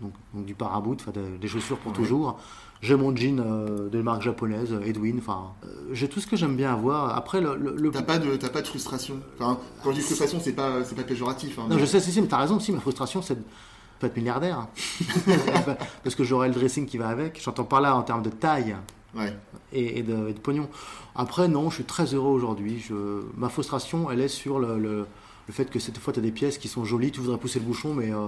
donc, donc du de- des chaussures pour Ouais. toujours. J'ai mon jean euh, de marque japonaise, Edwin. Enfin, euh, j'ai tout ce que j'aime bien avoir. Après le, le- le- T'as pas de, t'as pas de frustration? Enfin, quand je dis frustration, c'est pas, c'est pas péjoratif. hein, non, mais- je sais, si, si, mais t'as raison. Si ma frustration, c'est de pas être milliardaire, parce que j'aurai le dressing qui va avec. J'entends par là en termes de taille. Ouais. et, et de, et de pognon. Après, non, je suis très heureux aujourd'hui. Je, ma frustration, elle est sur le, le, le fait que cette fois, tu as des pièces qui sont jolies, tu voudrais pousser le bouchon, mais euh,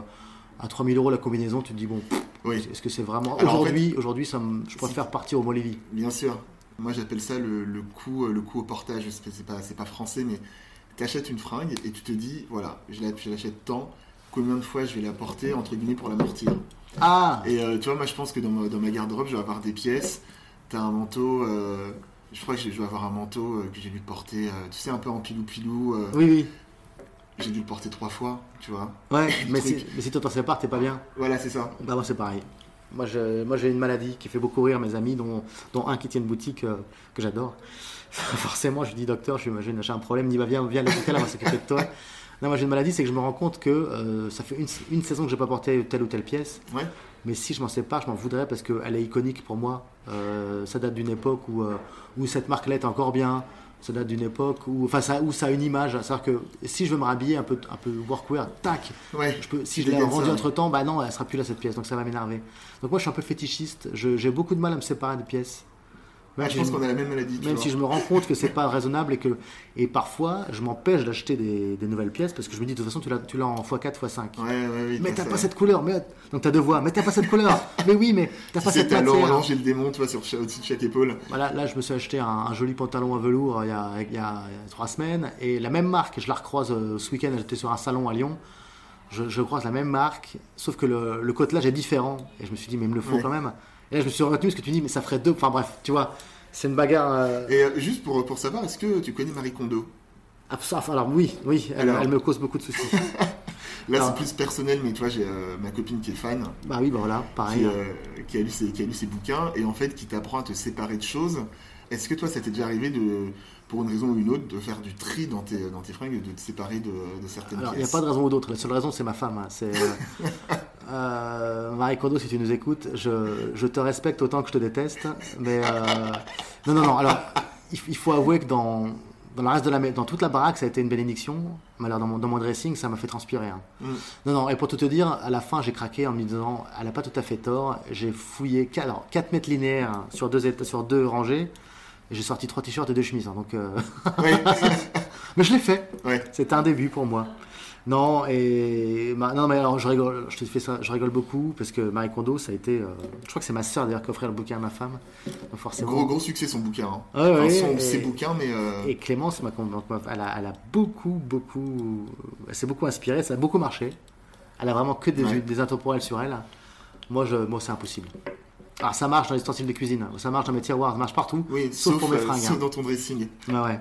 à 3000 euros la combinaison, tu te dis, bon, Oui. est-ce que c'est vraiment. En Aujourd'hui, aujourd'hui ça me- je préfère partir au Bolivie. Bien sûr. Moi, j'appelle ça le, le coût, le coût au portage. C'est pas, pas français, mais tu achètes une fringue et tu te dis, voilà, je la- je l'achète tant. Combien de fois je vais la porter entre guillemets pour l'amortir Ah Et euh, tu vois, moi, je pense que dans ma, dans ma garde-robe, je vais avoir des pièces. T'as un manteau. euh, je crois que je vais avoir un manteau euh, que j'ai dû porter, euh, tu sais, un peu en pilou-pilou. euh, Oui, oui. J'ai dû le porter trois fois, tu vois. Ouais, mais, si, mais si toi t'en sépares, t'es pas bien. Voilà, c'est ça. Bah, moi, c'est pareil. Moi, je- moi, j'ai une maladie qui fait beaucoup rire mes amis, dont, dont un qui tient une boutique euh, que j'adore. Forcément, je lui dis docteur, je lui imagine, j'ai un problème, il dit bah, viens, viens à l'hôpital, on va s'occuper de toi. Non, moi j'ai une maladie, c'est que je me rends compte que euh, ça fait une, une saison que j'ai pas porté telle ou telle pièce. Ouais. Mais si je m'en sépare, je m'en voudrais parce qu'elle est iconique pour moi. Euh, ça date d'une époque où, euh, où cette marque-là est encore bien. Ça date d'une époque où, enfin, ça, où ça a une image. C'est-à-dire que si je veux me rhabiller un peu, un peu workwear, tac, Ouais. je peux, si je l'ai ça. entre temps, bah non, elle sera plus là cette pièce, donc ça va m'énerver. Donc moi je suis un peu fétichiste, Je- j'ai beaucoup de mal à me séparer des pièces. Même je si pense je- qu'on a la même maladie. Même si je me rends compte que c'est pas raisonnable et que et parfois je m'empêche d'acheter des, des nouvelles pièces parce que je me dis de toute façon tu l'as tu l'as en x4 x5. Ouais, ouais, oui. Mais t'as t'as pas cette couleur, mais donc t'as deux voix, mais t'as pas cette couleur. mais oui, mais t'as pas cette t'as matière. l'orange et le démon, tu vois, sur, au-dessus de chaque épaule. Voilà, là je me suis acheté un, un joli pantalon à velours euh, il y, a, il y a- il y a trois semaines et la même marque, je la recroise euh, ce week-end, j'étais sur un salon à Lyon. Je, je croise la même marque, sauf que le, le côtelage est différent. Et je me suis dit, mais il me le faut Ouais. quand même. Et là, je me suis retenu parce que tu dis, mais ça ferait deux. Enfin bref, tu vois, c'est une bagarre. euh, Et euh, juste pour, pour savoir, est-ce que tu connais Marie Kondo? Enfin, alors oui, oui, elle, Alors. elle me cause beaucoup de soucis. Là, Ah. c'est plus personnel, mais tu vois, j'ai euh, ma copine qui est fan, bah oui, bah voilà, pareil. qui, euh, qui a lu ses, qui a lu ses bouquins, et en fait, qui t'apprend à te séparer de choses. Est-ce que toi, ça t'est déjà arrivé, de, pour une raison ou une autre, de faire du tri dans tes, dans tes fringues, de te séparer de, de certaines Alors, il n'y a pas de raison ou d'autre. La seule raison, c'est ma femme. hein. C'est euh, euh, Marie Kondo, si tu nous écoutes, je, je te respecte autant que je te déteste. Mais euh, non, non, non. Alors, il, il faut avouer que dans, dans le reste de la, dans toute la baraque, ça a été une bénédiction. Mais alors, dans mon, dans mon dressing, ça m'a fait transpirer. hein. Mm. Non, non. Et pour tout te dire, à la fin, j'ai craqué en me disant, elle n'a pas tout à fait tort. J'ai fouillé 4, alors, 4 mètres linéaires sur deux, sur deux rangées. J'ai sorti trois t-shirts et deux chemises. hein. donc, euh, mais je l'ai fait. ouais. C'était un début pour moi. Non, et non, mais alors je rigole, je te fais ça, je rigole beaucoup parce que Marie Kondo, ça a été, euh, je crois que c'est ma sœur d'ailleurs qui offrait le bouquin à ma femme, donc forcément. Gros, gros succès son bouquin. hein. Enfin, son- et- ses bouquins, mais. euh, Et Clémence, ma elle a, elle a beaucoup, beaucoup, elle s'est beaucoup inspirée, ça a beaucoup marché. Elle a vraiment que des, Ouais. des intemporels sur elle. Moi, je, moi, c'est impossible. Alors, ça marche dans les ustensiles de cuisine, ça marche dans mes tiroirs, ça marche partout. Oui, Sauf sauf, pour mes euh, fringues, sauf hein. dans ton dressing. Ouais.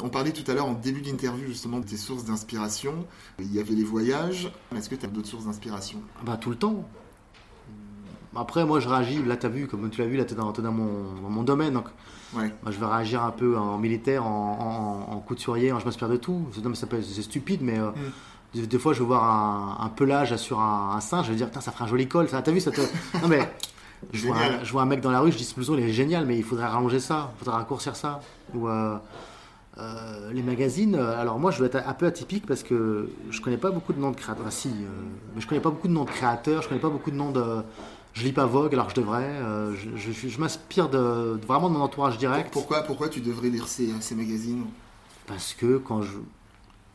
On parlait tout à l'heure en début d'interview justement de tes sources d'inspiration. Il y avait les voyages. Est-ce que tu as d'autres sources d'inspiration? Bah tout le temps. Après, moi, je réagis. Là, t'as vu, comme tu l'as vu, là, t'es dans, dans mon, dans mon domaine. Donc, Ouais. moi, je vais réagir un peu en militaire, en, en, en couturier. Je m'inspire de tout. C'est, stupide, mais euh, des, des fois, je vais voir un, un pelage sur un, un singe. Je vais dire, putain, ça ferait un joli col. T'as vu, ça te. Non, mais. Je vois, un, je vois un mec dans la rue, je dis ce blouson il est génial, mais il faudrait rallonger ça, il faudrait raccourcir ça. Ou euh, euh, les magazines, euh, alors moi je vais être un peu atypique parce que je connais pas beaucoup de noms de créateurs. Ah, si, euh, mais je connais pas beaucoup de noms de créateurs, je connais pas beaucoup de noms de. Je lis pas Vogue alors que je devrais. je je- je- je m'inspire de, de- vraiment de mon entourage direct. Pourquoi, pourquoi tu devrais lire ces, ces magazines? Parce que quand je.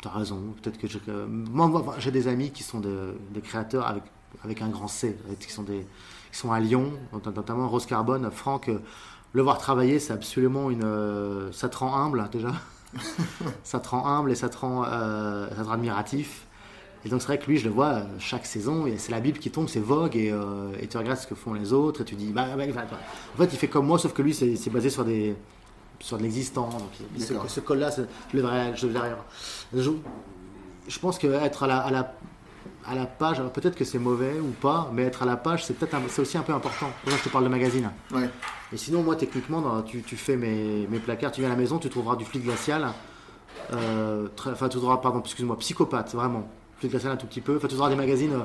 T'as raison, peut-être que je- moi, moi, j'ai des amis qui sont de- des créateurs avec, avec un grand C, qui sont, des, qui sont à Lyon, not- notamment Rose Carbone. Franck, euh, le voir travailler, c'est absolument une. euh, ça te rend humble déjà. ça te rend humble et ça te rend, euh, ça te rend admiratif. Et donc c'est vrai que lui, je le vois chaque saison, et c'est la Bible qui tombe, c'est Vogue, et, euh, et tu regardes ce que font les autres, et tu dis, bah, bah, bah, bah. en fait, il fait comme moi, sauf que lui, c'est basé sur des sur de l'existant. Ce, ce col-là, je le verrai, je. Je, je pense qu'être à la, à la à la page, alors peut-être que c'est mauvais ou pas, mais être à la page, c'est peut-être c'est aussi un peu important. Pour ça, je te parle de magazine. Ouais. Et sinon, moi, techniquement, dans- tu, tu fais mes, mes placards, tu viens à la maison, tu trouveras du fluide glacial. Euh, très- Enfin, tu trouveras, pardon, excuse-moi, psychopathe, vraiment. Fluide glacial un tout petit peu. Enfin, tu trouveras des magazines. euh,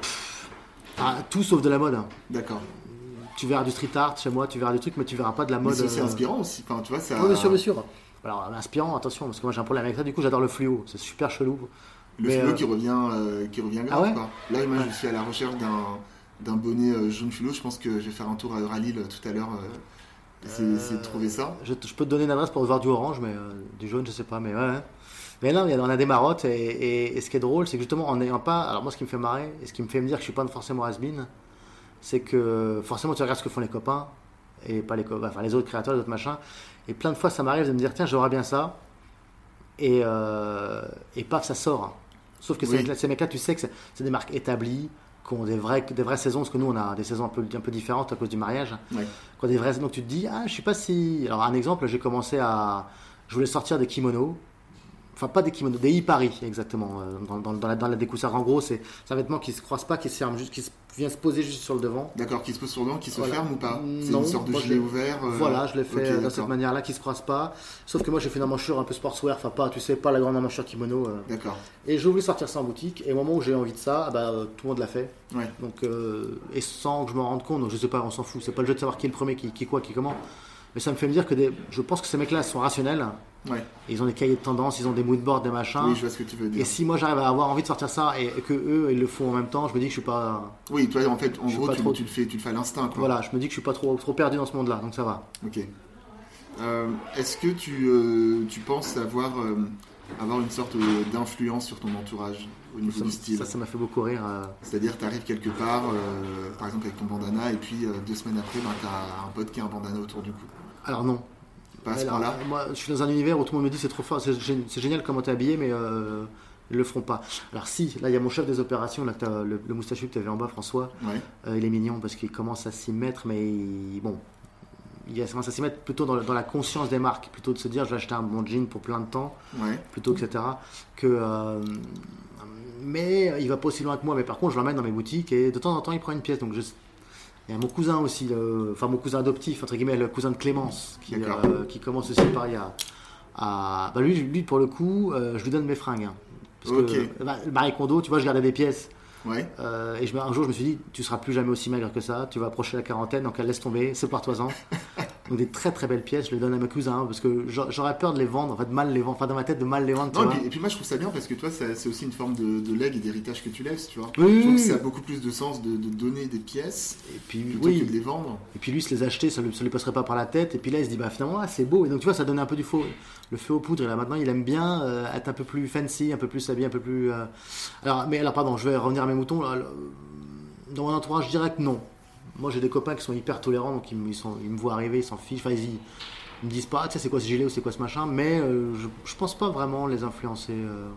pff, ah, tout sauf de la mode. D'accord. Tu verras du street art chez moi, tu verras des trucs, mais tu verras pas de la mode. c'est euh, inspirant aussi. Enfin, tu vois, ça. oui, bien sûr, bien sûr. Alors, inspirant, attention, parce que moi j'ai un problème avec ça, du coup j'adore le fluo, c'est super chelou. Le Mais, euh, qui revient, euh, qui revient grave. Ah ouais quoi. Là, moi, je suis à la recherche d'un d'un bonnet euh, jaune fluo. Je pense que je vais faire un tour à Euralil euh, tout à l'heure. essayer, essayer de trouver ça. Je, je peux te donner une adresse pour voir du orange, mais du jaune, je sais pas, mais ouais. ouais. Mais non, on a des marottes, et, et- et ce qui est drôle, c'est que justement en n'ayant pas. Alors, moi, ce qui me fait marrer, et ce qui me fait me dire que je suis pas forcément has c'est que forcément tu regardes ce que font les copains, et pas les, co- enfin, les autres créateurs, les autres machins, et plein de fois ça m'arrive de me dire, tiens, j'aurais bien ça, et, euh, et paf, ça sort. Sauf que ces Oui. mecs-là, ces mecs-là, tu sais que c'est des marques établies, qui ont des vraies, des vraies saisons, parce que nous, on a des saisons un peu, un peu différentes à cause du mariage. Ouais. Quand des vrais, donc tu te dis, ah, je suis pas si. Alors, un exemple, j'ai commencé à. Je voulais sortir des kimonos. Enfin, pas des kimonos, des Ipari, exactement. euh, Dans, dans, dans la, dans la en gros, c'est c'est un vêtement qui se croise pas, qui se ferme juste, qui se- vient se poser juste sur le devant. D'accord, qui se pose sur le banc, qui se Voilà. ferme ou pas C'est Non, une sorte de gilet ouvert. euh, Voilà, je l'ai fait d'accord. cette manière-là, qui se croise pas. Sauf que moi, j'ai fait une emmanchure un peu sportswear, enfin, pas, tu sais, pas la grande emmanchure kimono. euh. D'accord. Et je voulais sortir ça en boutique, et au moment où j'ai envie de ça, ah bah, tout le monde l'a fait. Ouais. Donc, euh, et sans que je m'en rende compte, donc je sais pas, on s'en fout. C'est pas le jeu de savoir qui est le premier, qui, qui quoi, qui comment. Mais ça me fait me dire que des, je pense que ces mecs-là sont rationnels Ouais. Et ils ont des cahiers de tendance, ils ont des moodboards, des machins. Oui, je vois ce que tu veux dire. Et si moi j'arrive à avoir envie de sortir ça et que eux ils le font en même temps, je me dis que je suis pas. Oui, toi en fait, en gros, tu, trop- tu le fais, tu le fais à l'instinct. Voilà, je me dis que je suis pas trop, trop perdu dans ce monde-là, donc ça va. Ok. Euh, Est-ce que tu, euh, tu penses avoir, euh, avoir une sorte d'influence sur ton entourage au niveau Ça, du style ça, ça m'a fait beaucoup rire. C'est-à-dire, tu arrives quelque part, par exemple avec ton bandana, et puis deux semaines après, ben, tu as un pote qui a un bandana autour du cou. Alors non. Moi, je suis dans un univers où tout le monde me dit c'est trop fort, c'est gé- c'est génial comment t'es habillé, mais euh, ils le feront pas. Alors si, là il y a mon chef des opérations, là, que t'as- le, le moustachu que tu avais en bas, François. Ouais. Euh, il est mignon parce qu'il commence à s'y mettre, mais il- bon, il commence à s'y mettre plutôt dans, la conscience des marques, plutôt de se dire je vais acheter un bon jean pour plein de temps, Ouais. plutôt etc. Que, euh, mais il va pas aussi loin que moi, mais par contre je l'emmène dans mes boutiques et de temps en temps il prend une pièce. Donc je, il y a mon cousin aussi, enfin mon cousin adoptif, entre guillemets, le cousin de Clémence, qui, euh, qui commence aussi pareil à. à- bah lui, lui, pour le coup, euh, je lui donne mes fringues. hein. Parce que bah, Marie Kondo, tu vois, je gardais des pièces. Ouais. Euh, et je, un jour, je me suis dit, tu seras plus jamais aussi maigre que ça, tu vas approcher la quarantaine, donc elle laisse tomber, sépare-toi-en. donc des très très belles pièces, je les donne à mes cousins, parce que j'a- j'aurais peur de les vendre, en fait, de mal les vendre, enfin dans ma tête, de mal les vendre, tu Non, et, puis, et puis moi je trouve ça bien parce que toi c'est aussi une forme de, de legs et d'héritage que tu laisses, tu vois. Oui, je oui, que ça a beaucoup plus de sens de, de donner des pièces Et puis, plutôt oui. que de les vendre. Et puis lui, se les acheter, ça lui, ça lui passerait pas par la tête. Et puis là, il se dit, bah finalement, ah, c'est beau. Et donc tu vois, ça donne un peu du faux, le feu aux poudres. Et là maintenant, il aime bien euh, être un peu plus fancy, un peu plus habillé, un peu plus. euh, Alors, mais alors, pardon, je vais revenir à mes moutons. Dans mon entourage, que non. Moi, j'ai des copains qui sont hyper tolérants, donc ils, me- ils sont, ils me voient arriver, ils s'en fichent. Enfin, ils, ils me disent pas, Ah, tu sais, c'est quoi ce gilet ou c'est quoi ce machin. Mais euh, je, je pense pas vraiment les influencer. euh.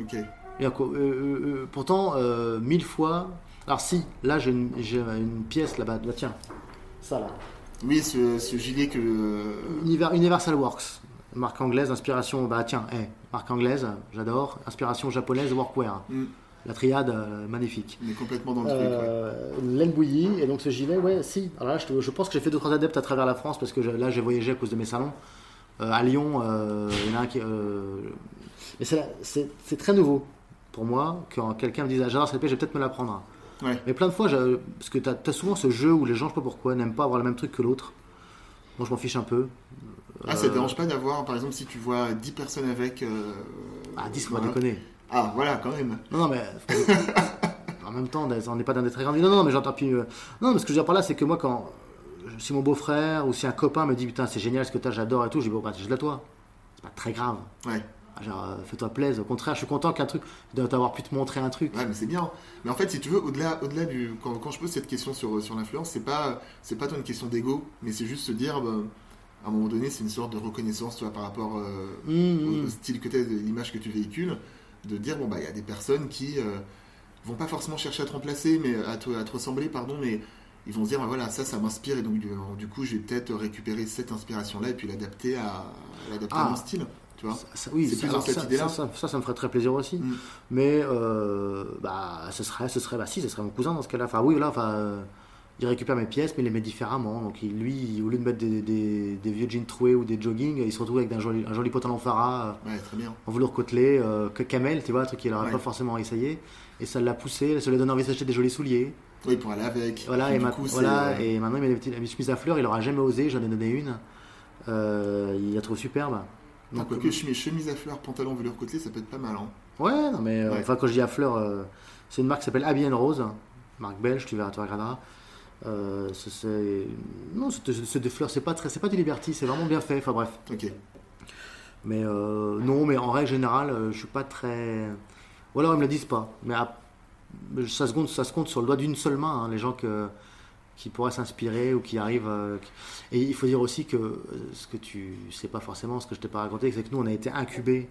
Ok. Et euh, pourtant, mille fois. Alors si, là j'ai une, pièce là-bas. Bah, tiens, ça là. Oui, ce, ce gilet que. Univer- Universal Works, marque anglaise, inspiration, bah tiens, eh, marque anglaise, j'adore, inspiration japonaise, workwear. Mm. La triade, euh, magnifique. on est complètement dans le truc. ouais. Euh, une laine bouillie, et donc ce gilet, ouais, si. Alors là, je, pense que j'ai fait deux trois adeptes à travers la France parce que je- là, j'ai voyagé à cause de mes salons. Euh, à Lyon, euh, il y en a un qui. euh, mais c'est très nouveau pour moi quand quelqu'un me dise ah, J'adore cette pièce, je vais peut-être me la prendre. Ouais. Mais plein de fois, je- parce que tu as, souvent ce jeu où les gens, je sais pas pourquoi, n'aiment pas avoir le même truc que l'autre. Moi, je m'en fiche un peu. Ah, ça Euh, te dérange pas d'avoir, par exemple, si tu vois 10 personnes avec. Ah, 10, faut pas voilà. déconner. Ah, voilà, quand même. Non, non, mais. en même temps, on n'est pas dans des très grandes villes. Non, non, mais j'entends plus. euh, Non, mais ce que je veux dire par là, c'est que moi, quand. Si mon beau-frère ou si un copain me dit Putain, c'est génial ce que t'as, j'adore et tout, je dis Bon, bah, je la toi. C'est pas très grave. Ouais. Ah, Genre, euh, fais-toi plaisir. Au contraire, je suis content qu'un truc. de t'avoir pu te montrer un truc. Ouais, mais c'est bien. Mais en fait, si tu veux, au-delà, au-delà du. Quand, quand je pose cette question sur, sur l'influence, c'est pas, c'est pas tant une question d'ego, mais c'est juste se dire, bah, à un moment donné, c'est une sorte de reconnaissance, tu vois, par rapport euh, Mmh, au, mmh. au style que tu l'image que tu véhicules, de dire, bon, bah, il y a des personnes qui euh, vont pas forcément chercher à te remplacer, mais à te, à te ressembler, pardon, mais ils vont se dire, bah, voilà, ça, ça m'inspire, et donc, du, du coup, je vais peut-être récupérer cette inspiration-là et puis l'adapter à, l'adapter à Ah. mon style, tu vois. Ça- ça- oui, C'est ça, plus cette ça, idée-là. ça, ça, ça, ça me ferait très plaisir aussi. Mm. Mais euh, bah, ce serait, ce serait, bah si, ce serait mon cousin dans ce cas-là. Enfin, oui, là, enfin, euh, il récupère mes pièces, mais il les met différemment. Donc, il- lui, au lieu de mettre des, des, des vieux jeans troués ou des jogging, il se retrouve avec un joli, un joli pantalon Farah Ouais, très bien. en velours côtelé, euh, que camel, tu vois, un truc qu'il n'aurait Ouais. pas forcément essayé. Et ça l'a poussé, ça lui a donné envie d'acheter des jolis souliers. Oui, pour aller avec. Voilà, Et et, du ma- coup, c'est, voilà, euh, et maintenant il met des petites chemises à fleurs, il n'aura jamais osé, j'en ai donné une. Euh, il la trouve superbe. Donc, quoique chemise, chemise à fleurs, pantalon velours côtelé, ça peut être pas mal. Hein. Ouais, non, mais euh, Ouais. enfin, quand je dis à fleurs, euh, c'est une marque qui s'appelle Abbey Rose, marque belge, tu verras, tu regarderas. Euh, c'est- non, c'est des fleurs, c'est pas très, pas du Liberty, c'est vraiment bien fait. Enfin bref, Ok. mais euh, non, mais en règle générale, euh, je suis pas très. Ou alors ils me le disent pas, mais à- ça se compte, ça se compte sur le doigt d'une seule main, hein, les gens que qui pourraient s'inspirer ou qui arrivent. euh, Et il faut dire aussi que euh, ce que tu sais pas forcément, ce que je t'ai pas raconté, c'est que nous on a été incubés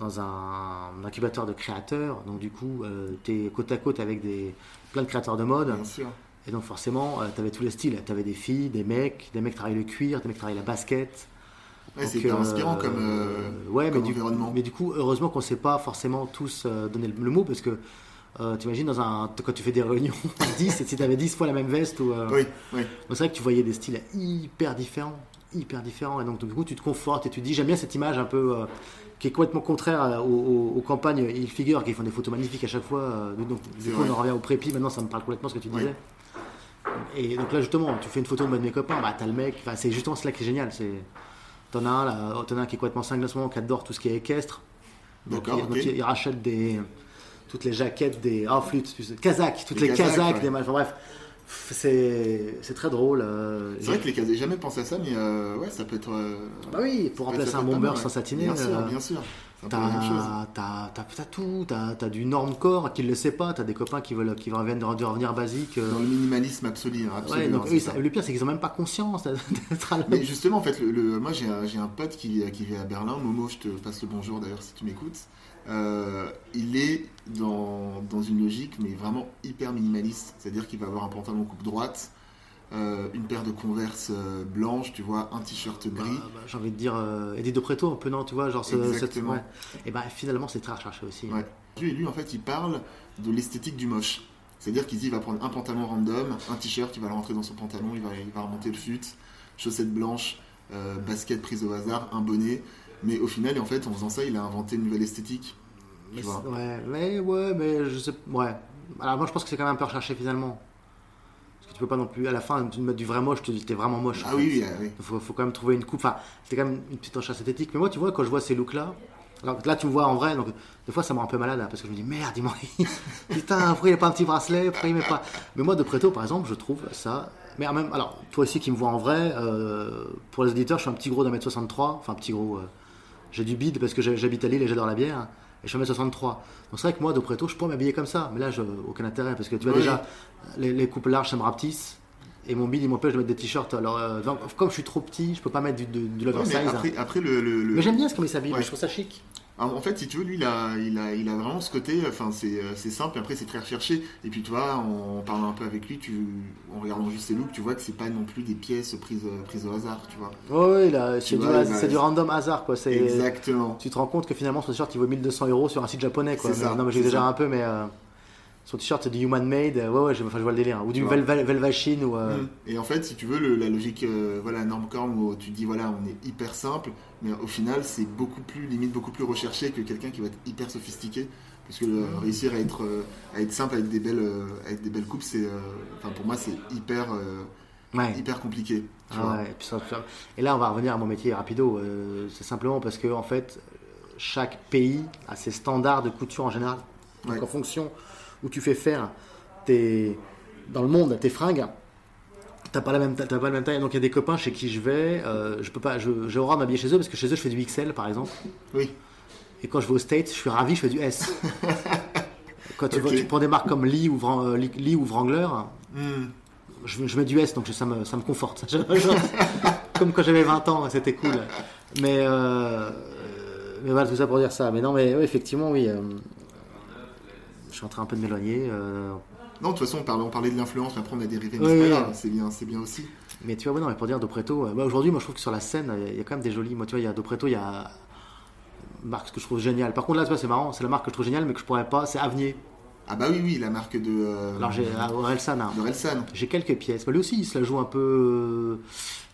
dans un incubateur de créateurs. Donc du coup, tu es côte à côte avec des, plein de créateurs de mode. Bien sûr. Et donc forcément, tu avais tous les styles. Tu avais des filles, des mecs, des mecs qui travaillaient le cuir, des mecs qui travaillaient la basket. Ouais, hyper euh, inspirant comme, euh, ouais, comme mais du, environnement. mais du coup, heureusement qu'on ne s'est pas forcément tous euh, donné le, le mot parce que euh, tu imagines dans un, quand tu fais des réunions 10, et si tu avais 10 fois la même veste ou, euh, Oui, c'est vrai que tu voyais des styles hyper différents, hyper différents. Et donc, du coup, tu te confortes et tu te dis, j'aime bien cette image un peu euh, qui est complètement contraire aux, aux- aux campagnes Il Figure qui font des photos magnifiques à chaque fois. euh, donc, du coup, on en revient au prépi. Maintenant, ça me parle complètement ce que tu Oui. Et donc là, justement, tu fais une photo de mode mes copains, bah, t'as le mec. Enfin, c'est justement cela qui est génial. C'est T'en as un là, t'en as un qui est complètement cinglé en ce moment, qui adore tout ce qui est équestre. Donc, il, donc, ok. il- il rachète des, toutes les jaquettes des. Oh, flûte, tu sais, Kazakhs, toutes Les les, Kazakhs, Kazakhs, ouais. des Enfin bref, c'est c'est très drôle. euh, C'est vrai que les cas, j'ai jamais pensé à ça, mais euh, ouais, ça peut être. euh, Bah oui, pour remplacer un bomber sans satiner. Bien sûr, euh, bien sûr. T'as t'as tout, t'as as du normcore qui ne le sait pas, t'as des copains qui veulent qui reviennent de de revenir basique. euh. Dans le minimalisme absolu, hein, absolu, Ouais, donc hein, eux, ça. le pire c'est qu'ils ont même pas conscience d'être à la Mais justement, en fait, le, le- moi j'ai un, un pote qui, qui vit à Berlin, Momo, je te passe le bonjour d'ailleurs si tu m'écoutes. Euh, il est dans, dans une logique, mais vraiment hyper minimaliste. C'est-à-dire qu'il va avoir un pantalon coupe droite, euh, une paire de converse euh, blanches, tu vois, un t-shirt Bah, gris. bah, J'ai envie de dire euh, Eddie de Preto un peu non tu vois genre ce- cette, Exactement. ouais. Et ben finalement c'est très recherché aussi. Ouais. Lui, lui, en fait, il parle de l'esthétique du moche. C'est-à-dire qu'il dit il va prendre un pantalon random, un t-shirt, il va le rentrer dans son pantalon, il va, il va remonter le fut, chaussettes blanches, euh, basket prise au hasard, un bonnet. Mais au final, en fait, en faisant ça, il a inventé une nouvelle esthétique. Mais Tu vois. ouais, mais ouais, mais je sais ouais. Alors moi je pense que c'est quand même un peu recherché finalement. Peux pas non plus à la fin tu mettre du vrai moche, tu dis t'es vraiment moche. Ah oui, oui, ah oui. Faut, faut quand même trouver une coupe. Enfin, c'était quand même une petite recherche esthétique. Mais moi, tu vois, quand je vois ces looks-là, alors là, tu me vois en vrai, donc des fois, ça me rend un peu malade hein, parce que je me dis merde, il m'a putain, pourquoi il n'y a pas un petit bracelet Pourquoi il met pas Mais moi, de Préto, par exemple, je trouve ça. Mais en même, alors, toi aussi qui me vois en vrai, euh, pour les auditeurs, je suis un petit gros d'un mètre 63. Enfin, un petit gros. euh, j'ai du bide parce que j'habite à Lille et j'adore la bière. Et je mètre 63. Donc c'est vrai que moi, de Préto, je pourrais m'habiller comme ça. Mais là, je, aucun intérêt parce que tu vois Oui. déjà, les, les coupes larges, ça me rapetisse. Et mon bide, il m'empêche de mettre des t-shirts. Alors, euh, comme je suis trop petit, je peux pas mettre du, du, mais hein. après, après le, le- le- Mais j'aime bien ce comme il s'habille, Ouais. je trouve ça chic. En fait, si tu veux, lui, il a, il a, il a vraiment ce côté, enfin, c'est euh, simple, et après, c'est très recherché. Et puis, tu vois, en parlant un peu avec lui, tu, en regardant juste ses looks, tu vois que c'est pas non plus des pièces prises, prises au hasard, tu vois. Ouais, là, c'est du, va- random hasard, quoi. C'est, Exactement. tu te rends compte que finalement, son t-shirt, il vaut 1200 euros sur un site japonais, quoi. C'est ça, non, mais j'exagère un peu, mais euh, son t-shirt, c'est du human made. Ouais, ouais, je, enfin, je vois le délire. hein. Ou du Ouais. vel, vel, Velvachine, ou. euh, Mm. Et en fait, si tu veux, le- la logique, euh, voilà, normcorn, où tu te dis, voilà, on est hyper simple, mais au final, c'est beaucoup plus, limite, beaucoup plus recherché que quelqu'un qui va être hyper sophistiqué. Parce que euh, réussir à être, euh, à être simple avec des belles, euh, avec des belles coupes, c'est, enfin, pour moi, c'est hyper, Ouais. hyper compliqué. Ah ouais, et, puis et là, on va revenir à mon métier rapido. euh, c'est simplement parce que, en fait, chaque pays a ses standards de couture en général. Donc, Ouais. en fonction où tu fais faire tes, dans le monde tes fringues, t'as pas la même, pas la même taille. Donc, il y a des copains chez qui je vais. euh, je peux pas, je- j'ai horreur de m'habiller chez eux parce que chez eux, je fais du XL, par exemple. Oui. Et quand je vais aux States, je suis ravi, je fais du S. quand tu, vois- Ok. tu prends des marques comme Lee ou, euh, Lee- Lee ou Wrangler, Mm. je, je mets du S, donc ça me, ça me conforte. Comme quand j'avais 20 ans, c'était cool. Mais, euh, mais voilà, tout ça pour dire ça. Mais non, mais ouais, effectivement, oui. euh, je suis en train un peu de m'éloigner. euh, Non, de toute façon, on parlait, on parlait de l'influence, mais après, on a dérivé, mais Oui, c'est oui. bien, c'est bien aussi. mais tu vois, ouais, non, mais pour dire Dopreto, euh, bah, aujourd'hui, moi je trouve que sur la scène, il y a quand même des jolis. Moi, tu vois, il y a Dopreto, il y a une marque que je trouve géniale. Par contre, là, tu vois, c'est marrant, c'est la marque que je trouve géniale, mais que je pourrais pas, c'est Avenir. Ah bah oui, oui, la marque de, euh, Alors, j'ai à Orelsan, hein. J'ai quelques pièces. Mais lui aussi, il se la joue un peu.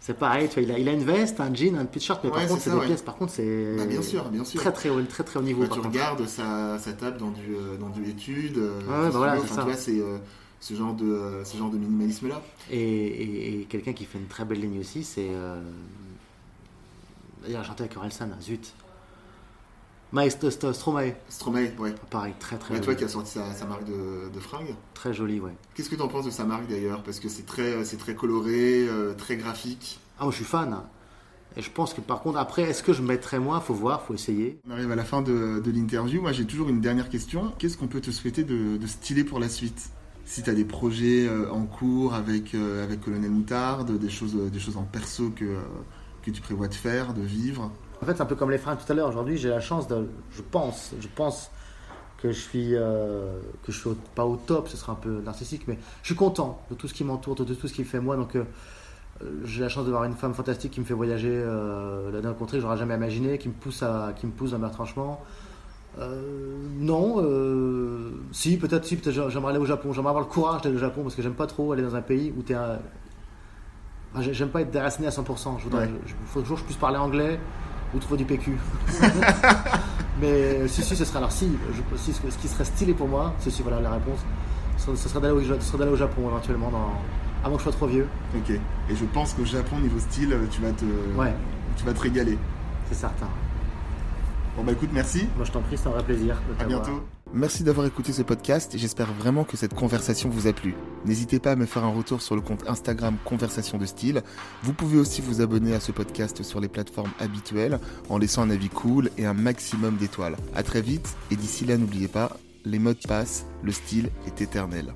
C'est pareil, tu vois, il a, il a une veste, un jean, un t-shirt, mais Ouais, par contre, c'est ça, des ouais. pièces. Par contre, c'est. Bah, bien sûr, bien sûr. Très très haut, très très haut niveau. Par tu contre. regardes sa, sa table dans du, euh, dans du étude, euh, Ouais, bah voilà, ce c'est enfin, ça. euh, ce genre de, euh, ce genre de minimalisme-là. Et, et- et quelqu'un qui fait une très belle ligne aussi, c'est. Euh... D'ailleurs, chanté avec Orelsan, zut. Maestro Sto- Stromae. Stromae, ouais. Pareil, très très Ouais, toi qui as sorti sa, sa marque de, de fringues. Très joli, ouais. Qu'est-ce que tu en penses de sa marque d'ailleurs? Parce que c'est très, c'est très coloré, euh, très graphique. Ah, moi je suis fan. Et je pense que par contre, après, est-ce que je mettrais moi Faut voir, faut essayer. On arrive à la fin de, de l'interview. Moi, j'ai toujours une dernière question. Qu'est-ce qu'on peut te souhaiter de, de stylé pour la suite? Si tu as des projets euh, en cours avec, euh, avec Colonel Moutarde, des choses, des choses en perso que, que tu prévois de faire, de vivre? En fait, c'est un peu comme les freins tout à l'heure. Aujourd'hui, j'ai la chance de. Je pense, je pense que je suis. euh, que je suis au- pas au top, ce sera un peu narcissique, mais je suis content de tout ce qui m'entoure, de tout ce qui fait moi. Donc, euh, j'ai la chance d'avoir une femme fantastique qui me fait voyager euh, là d'un contrée que j'aurais jamais imaginé, qui me pousse, à, qui me pousse dans mes retranchements. Euh, non, si, peut-être, si, peut-être j'aimerais aller au Japon. J'aimerais avoir le courage d'aller au Japon parce que j'aime pas trop aller dans un pays où tu es. J'aime pas être déraciné à 100%. Je voudrais, Ouais. je- il faut toujours que je puisse parler anglais ou trouver du PQ. Mais si, si, ce serait alors si, je, si, ce, qui serait stylé pour moi, c'est si, voilà la réponse, ce serait, ce serait d'aller au, au Japon éventuellement, dans, avant que je sois trop vieux. Ok. Et je pense qu'au Japon, niveau style, tu vas te, Ouais. tu vas te régaler. C'est certain. Bon bah écoute, merci. Moi je t'en prie, c'est un vrai plaisir de À bientôt. Merci d'avoir écouté ce podcast et j'espère vraiment que cette conversation vous a plu. N'hésitez pas à me faire un retour sur le compte Instagram Conversation de Style. Vous pouvez aussi vous abonner à ce podcast sur les plateformes habituelles en laissant un avis cool et un maximum d'étoiles. À très vite et d'ici là n'oubliez pas, les modes passent, le style est éternel.